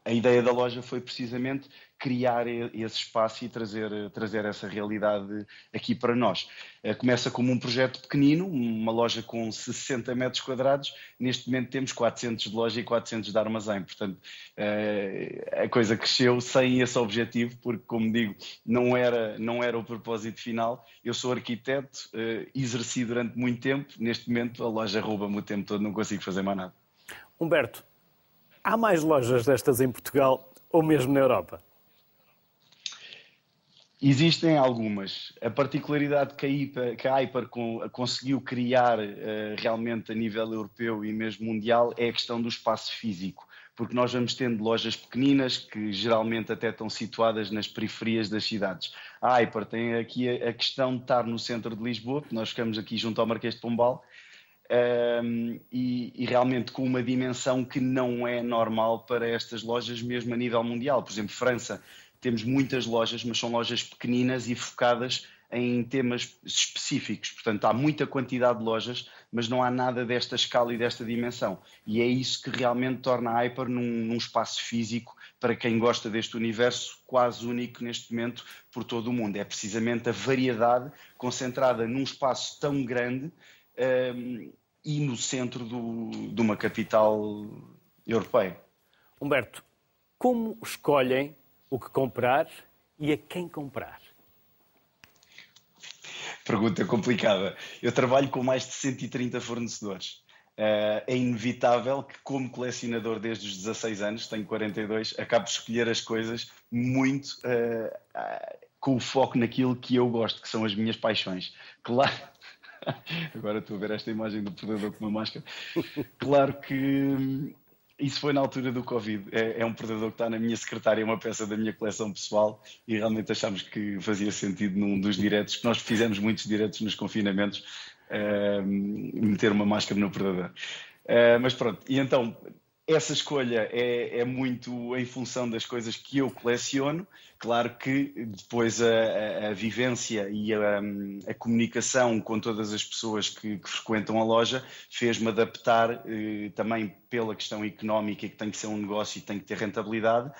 A ideia da loja foi precisamente criar esse espaço e trazer, trazer essa realidade aqui para nós. Eh, começa como um projeto pequenino, uma loja com 60 metros quadrados, neste momento temos 400 de loja e 400 de armazém, portanto eh, a coisa cresceu sem esse objetivo, porque como digo, não era, não era o propósito final, eu sou arquiteto, eh, exerci durante muito tempo, neste momento a loja rouba-me o tempo todo, não consigo fazer mais nada. Humberto, há mais lojas destas em Portugal ou mesmo na Europa? Existem algumas. A particularidade que a, Hyper, que a Hyper conseguiu criar uh, realmente a nível europeu e mesmo mundial é a questão do espaço físico, porque nós vamos tendo lojas pequeninas que geralmente até estão situadas nas periferias das cidades. A Hyper tem aqui a questão de estar no centro de Lisboa, nós ficamos aqui junto ao Marquês de Pombal, um, e, e, realmente com uma dimensão que não é normal para estas lojas, mesmo a nível mundial. Por exemplo, França temos muitas lojas, mas são lojas pequeninas e focadas em temas específicos. Portanto, há muita quantidade de lojas, mas não há nada desta escala e desta dimensão. E é isso que realmente torna a Hyper num, num espaço físico para quem gosta deste universo quase único neste momento por todo o mundo. É precisamente a variedade concentrada num espaço tão grande um, e no centro do, de uma capital europeia. Humberto, como escolhem o que comprar e a quem comprar? Pergunta complicada. Eu trabalho com mais de 130 fornecedores. Uh, é inevitável que, como colecionador desde os 16 anos, tenho 42, acabe de escolher as coisas muito uh, com o foco naquilo que eu gosto, que são as minhas paixões. Claro. Agora estou a ver esta imagem do predador com uma máscara. Claro que hum, isso foi na altura do Covid. É, é, um predador que está na minha secretária, é uma peça da minha coleção pessoal e realmente achámos que fazia sentido num dos diretos, que nós fizemos muitos diretos nos confinamentos, uh, meter uma máscara no predador. Uh, mas pronto, e então essa escolha é, é, muito em função das coisas que eu coleciono. Claro que depois a, a, a vivência e a, a, comunicação com todas as pessoas que, que frequentam a loja fez-me adaptar eh, também pela questão económica, que tem que ser um negócio e tem que ter rentabilidade,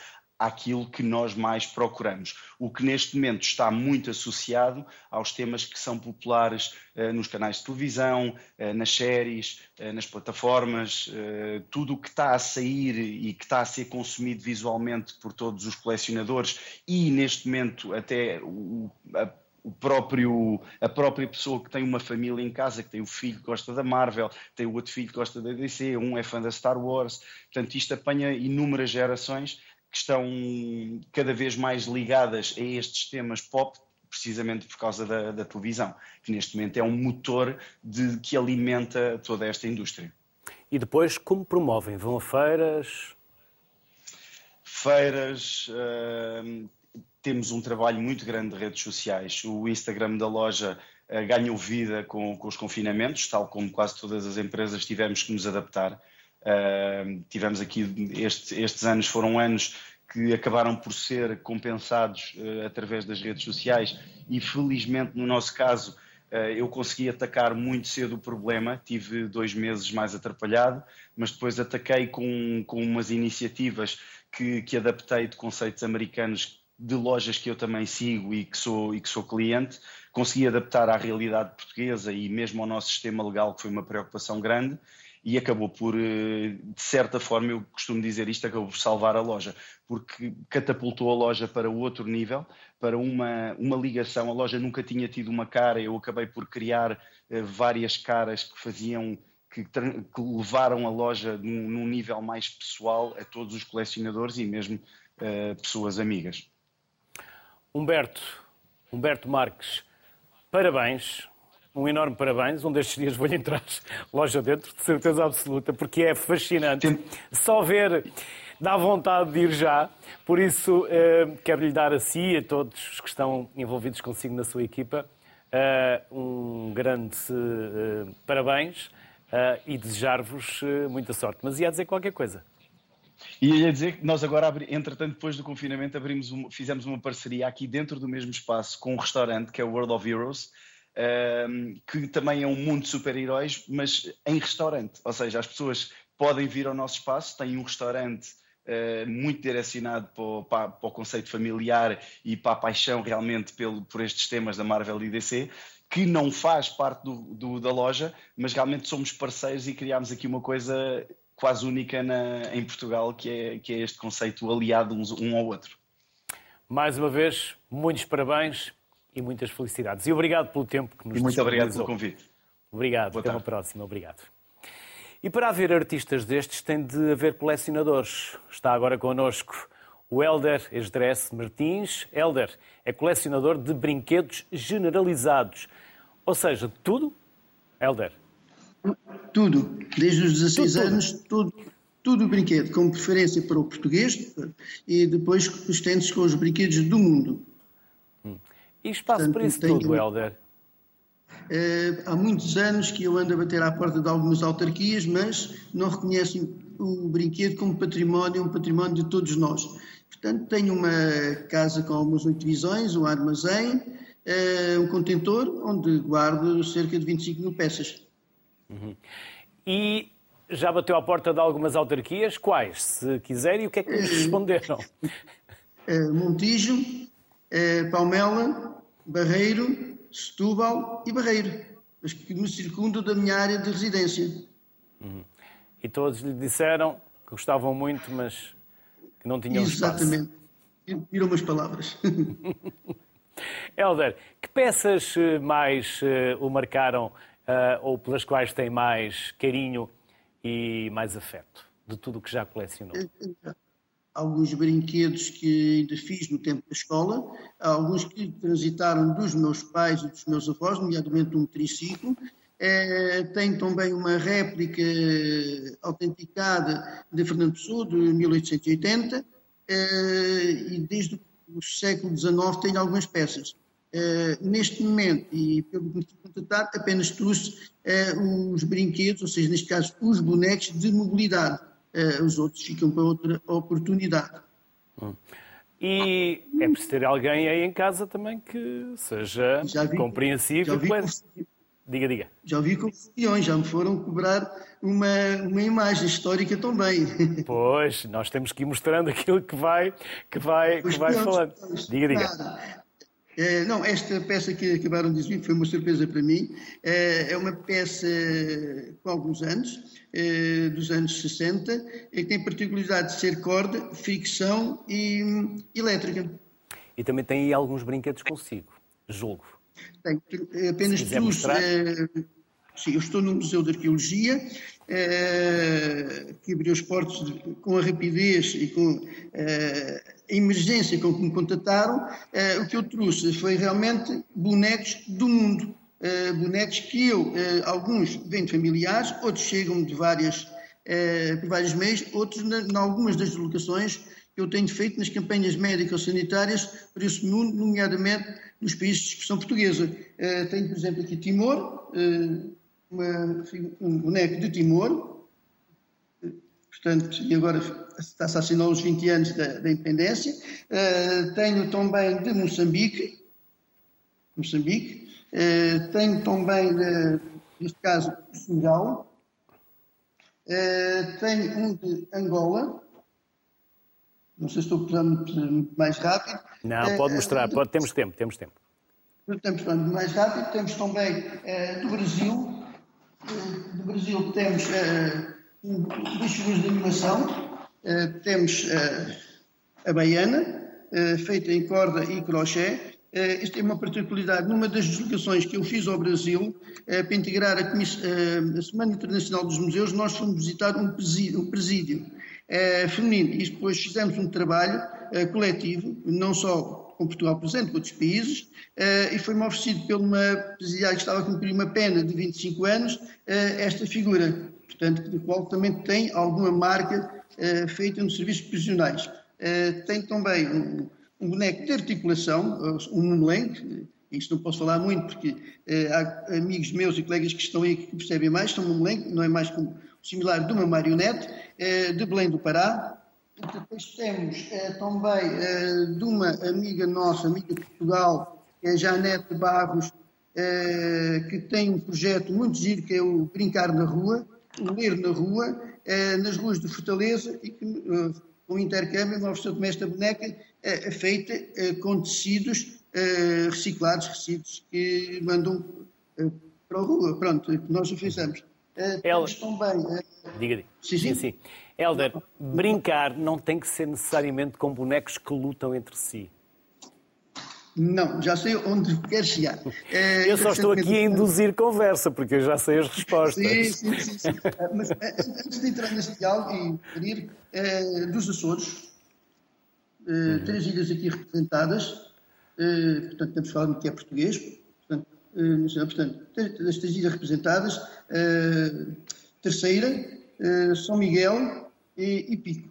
àquilo que nós mais procuramos. O que neste momento está muito associado aos temas que são populares uh, nos canais de televisão, uh, nas séries, uh, nas plataformas, tudo o que está a sair e que está a ser consumido visualmente por todos os colecionadores e neste momento até o, a, o próprio, a própria pessoa que tem uma família em casa, que tem o filho que gosta da Marvel, tem o outro filho que gosta da DC, um é fã da Star Wars, portanto isto apanha inúmeras gerações que estão cada vez mais ligadas a estes temas pop, precisamente por causa da, da televisão, que neste momento é um motor de, que alimenta toda esta indústria. E depois, como promovem? Vão a feiras? Feiras. Uh, temos um trabalho muito grande de redes sociais. O Instagram da loja uh, ganhou vida com, com, os confinamentos, tal como quase todas as empresas tivemos que nos adaptar. Tivemos aqui, este, estes anos foram anos que acabaram por ser compensados uh, através das redes sociais e felizmente no nosso caso uh, eu consegui atacar muito cedo o problema, tive dois meses mais atrapalhado, mas depois ataquei com, com umas iniciativas que, que adaptei de conceitos americanos de lojas que eu também sigo e que sou, e que sou cliente, consegui adaptar à realidade portuguesa e mesmo ao nosso sistema legal, que foi uma preocupação grande, e acabou por, de certa forma, eu costumo dizer isto, acabou por salvar a loja, porque catapultou a loja para outro nível, para uma, uma ligação. A loja nunca tinha tido uma cara, eu acabei por criar uh, várias caras que faziam que, que levaram a loja num, num, nível mais pessoal a todos os colecionadores e mesmo uh, pessoas amigas. Humberto, Humberto Marques, parabéns, um enorme parabéns. Um destes dias vou-lhe entrar loja dentro, de certeza absoluta, porque é fascinante. Tem... Só ver dá vontade de ir já. Por isso, uh, quero-lhe dar a si e a todos os que estão envolvidos consigo na sua equipa uh, um grande uh, parabéns e desejar-vos muita sorte. Mas ia dizer qualquer coisa. E ia dizer que nós agora, entretanto, depois do confinamento, abrimos uma, fizemos uma parceria aqui dentro do mesmo espaço com um restaurante que é o World of Heroes, um, que também é um mundo de super-heróis, mas em restaurante. Ou seja, as pessoas podem vir ao nosso espaço, tem um restaurante uh, muito direcionado para o, para, para o, conceito familiar e para a paixão realmente pelo, por estes temas da Marvel e DC, que não faz parte do, do, da loja, mas realmente somos parceiros e criámos aqui uma coisa quase única na, em Portugal, que é, que é este conceito aliado uns, um ao outro. Mais uma vez, muitos parabéns e muitas felicidades. E obrigado pelo tempo que nos E muito obrigado pelo convite. Obrigado, Boa até tarde. uma próxima. Obrigado. E para haver artistas destes, tem de haver colecionadores. Está agora connosco o Helder Esdress Martins. Helder é colecionador de brinquedos generalizados. Ou seja, tudo? Helder? Tudo. Desde os 16 tudo, anos, tudo. tudo. brinquedo, com preferência para o português e depois estende-se com os brinquedos do mundo. E espaço Portanto, para isso tenho... tudo, Helder? Uh, há muitos anos que eu ando a bater à porta de algumas autarquias, mas não reconhecem o brinquedo como património, um património de todos nós. Portanto, tenho uma casa com algumas oito visões, um armazém, uh, um contentor, onde guardo cerca de 25 mil peças. Uhum. E já bateu à porta de algumas autarquias? Quais, se quiser, e o que é que lhes responderam? Uh, Montijo, Palmela, Barreiro, Setúbal e Barreiro, os que me circundam da minha área de residência. Uhum. E todos lhe disseram que gostavam muito, mas que não tinham Exatamente. espaço. Exatamente. Viram umas palavras. Helder, que peças eh, mais uh, o marcaram uh, ou pelas quais tem mais carinho e mais afeto de tudo o que já colecionou? Alguns brinquedos que ainda fiz no tempo da escola, alguns que transitaram dos meus pais e dos meus avós, nomeadamente um triciclo. É, tem também uma réplica autenticada de Fernando Pessoa, de 1880, é, e desde o século XIX tem algumas peças. É, neste momento, e pelo que me contatar, apenas trouxe é, os brinquedos, ou seja, neste caso, os bonecos de mobilidade uh, os outros ficam para outra oportunidade. Hum. E é preciso ter alguém aí em casa também que seja vi, compreensível. Vi, diga, diga. Já vi confusões, já me foram cobrar uma, uma imagem histórica também. Pois, nós temos que ir mostrando aquilo que vai, que vai, que vai falando. Diga, diga. É, não, esta peça que acabaram de dizer foi uma surpresa para mim. É, é uma peça com alguns anos, é, dos anos 60, e que tem particularidade de ser corda, fricção e hum, elétrica. E também tem aí alguns brinquedos consigo, julgo. Tem, apenas trouxe. Sim, eu estou no Museu de Arqueologia, é, que abriu os portos com a rapidez e com é, a emergência com que me contataram, eh, o que eu trouxe foi realmente bonecos do mundo. Eh, bonecos que eu, eh, alguns vêm de familiares, outros chegam de várias, por vários meios, outros em algumas das deslocações que eu tenho feito nas campanhas médico-sanitárias para esse mundo, nomeadamente nos países de expressão portuguesa. Tenho, por exemplo, aqui Timor, uma, um boneco de Timor, portanto, e agora está-se a assinar os 20 anos da, da independência. Uh, tenho também de Moçambique, Moçambique. Uh, tenho também, de, neste caso, de Senegal. Uh, tenho um de Angola. Não sei se estou muito, muito mais rápido. Não, pode mostrar, pode, temos tempo, temos tempo. Temos mais rápido. Temos também do Brasil, do Brasil temos duas figuras de animação. temos a baiana, feita em corda e crochê. Esta é uma particularidade. Numa das deslocações que eu fiz ao Brasil, para integrar a, a, Semana Internacional dos Museus, nós fomos visitar um presídio, um presídio feminino e depois fizemos um trabalho coletivo, não só com Portugal presente, com outros países, uh, e foi-me oferecido por uma presidiária que estava a cumprir uma pena de 25 anos, uh, esta figura, portanto, do qual também tem alguma marca uh, feita nos serviços prisionais. tem também um, um, boneco de articulação, um mumelengue, isto não posso falar muito porque há amigos meus e colegas que estão aí que percebem mais, são um mumelengue, não é mais como similar de uma marionete, de Belém do Pará, depois temos eh, também eh, de uma amiga nossa, amiga de Portugal, que é Janete Barros, eh, que tem um projeto muito giro que é o Brincar na Rua, o Ler na Rua, nas ruas de Fortaleza, e que com intercâmbio me ofereceu esta boneca eh, feita com tecidos reciclados, resíduos que mandam para a rua. Pronto, que nós oferecemos. Ela... Também, diga, diga. Sim, sim. sim, sim. Helder, brincar não tem que ser necessariamente com bonecos que lutam entre si. Não, já sei onde quer chegar. É, eu só estou aqui a induzir conversa, porque eu já sei as respostas. Sim, sim, sim. sim. Mas eh, antes de entrar nesse diálogo e referir, é, dos Açores, é, uhum. três ilhas aqui representadas, é, portanto, temos falado que é português, portanto, é, portanto das três ilhas representadas, terceira, São Miguel, e, Pico.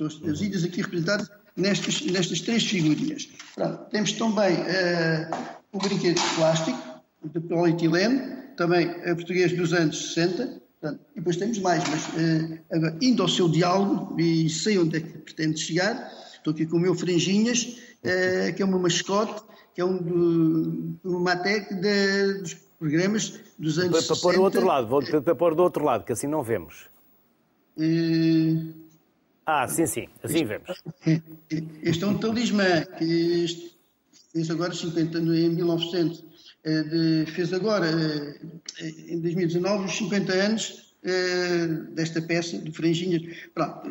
As ilhas aqui representadas nestas, nestas três figurinhas. Pronto, temos também uh, o brinquedo de plástico, de polietileno, também é português dos anos 60, Portanto, e depois temos mais, mas uh, agora, indo ao seu diálogo, e sei onde é que pretende chegar, estou aqui com o meu franjinhas, uh, que é uma mascote, que é um do, uma matec dos programas dos anos para, 60. Para pôr do outro lado, vou tentar pôr do outro lado, que assim não vemos. Ah, sim, sim, assim vemos. Este é um talismã que fez agora 50 anos, em 1900, eh, de, fez agora, eh, em 2019, os 50 anos desta peça de franjinhas. Pronto,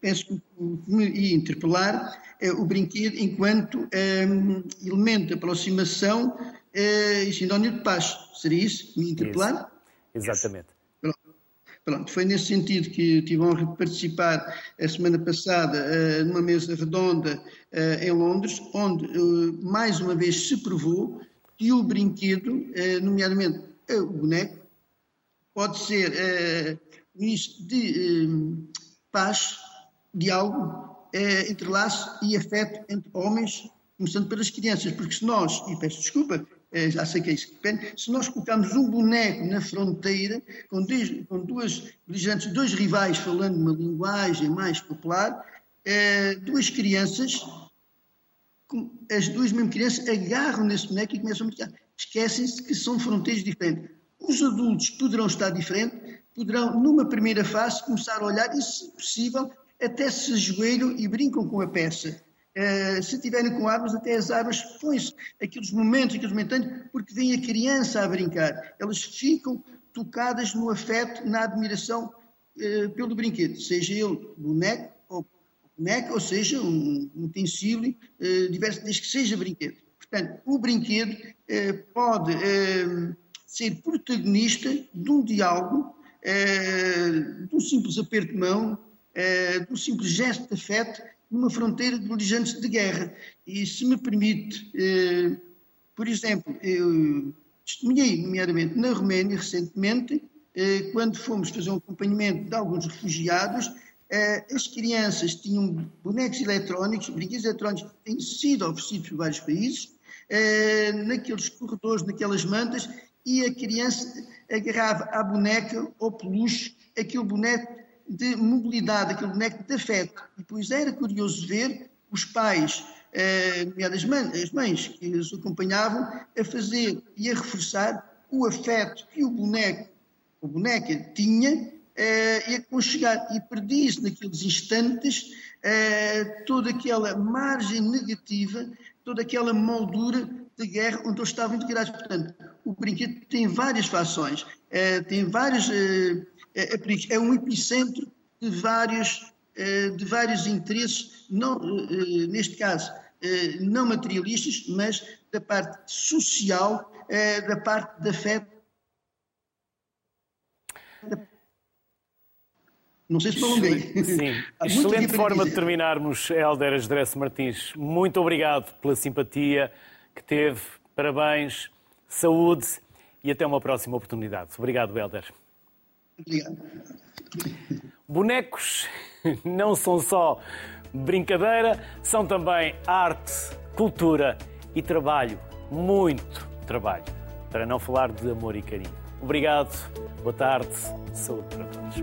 penso que me ia interpelar o brinquedo enquanto elemento de aproximação e sinónimo de paz. Seria isso? Me interpelar? Isso. Exatamente. Pronto, foi nesse sentido que tive a honra de participar a semana passada uh, numa mesa redonda uh, em Londres, onde uh, mais uma vez se provou que o brinquedo, nomeadamente o boneco, pode ser ministro de paz, diálogo, entrelaço e afeto entre homens, começando pelas crianças, porque se nós, e peço desculpa, é, que é isso que depende, se nós colocarmos um boneco na fronteira, com, dois, com duas beligerantes, dois rivais falando uma linguagem mais popular, é, duas crianças, as duas mesmas crianças agarram nesse boneco e começam a brincar. Esquecem-se que são fronteiras diferentes. Os adultos poderão estar diferentes, poderão, numa primeira fase, começar a olhar e, se possível, até se ajoelham e brincam com a peça. Uh, se tiverem com armas, até as armas põem-se aqueles momentos, aqueles momentos, porque vem a criança a brincar. Elas ficam tocadas no afeto, na admiração uh, pelo brinquedo, seja ele boneco ou boneca, ou seja um, utensílio uh, diverso, desde que seja brinquedo. Portanto, o brinquedo pode ser protagonista de um diálogo, de um simples aperto de mão, de um simples gesto de afeto numa fronteira de beligerantes de guerra. E se me permite, eh, por exemplo, eu testemunhei, nomeadamente na Roménia, recentemente, eh, quando fomos fazer um acompanhamento de alguns refugiados, eh, as crianças tinham bonecos eletrónicos, brinquedos eletrónicos que têm sido oferecidos por vários países, naqueles corredores, naquelas mantas, e a criança agarrava à boneca ou peluche aquele boneco de mobilidade, aquele boneco de afeto. E depois era curioso ver os pais, eh, as mães, que os acompanhavam, a fazer e a reforçar o afeto que o boneco, a boneca tinha eh, e a conchegar. E perdia-se naqueles instantes eh, toda aquela margem negativa, toda aquela moldura de guerra onde eles estavam integrados. Portanto, o brinquedo tem várias fações, tem vários. É um epicentro de vários, de vários interesses, não, neste caso, não materialistas, mas da parte social, da parte da fé Não sei se me alonguei. Sim, excelente forma de terminarmos, Helder Asdresse Martins. Muito obrigado pela simpatia que teve. Parabéns, saúde e até uma próxima oportunidade. Obrigado, Helder. Obrigado. Bonecos não são só brincadeira, são também arte, cultura e trabalho. Muito trabalho. Para não falar de amor e carinho. Obrigado, boa tarde, saúde para todos.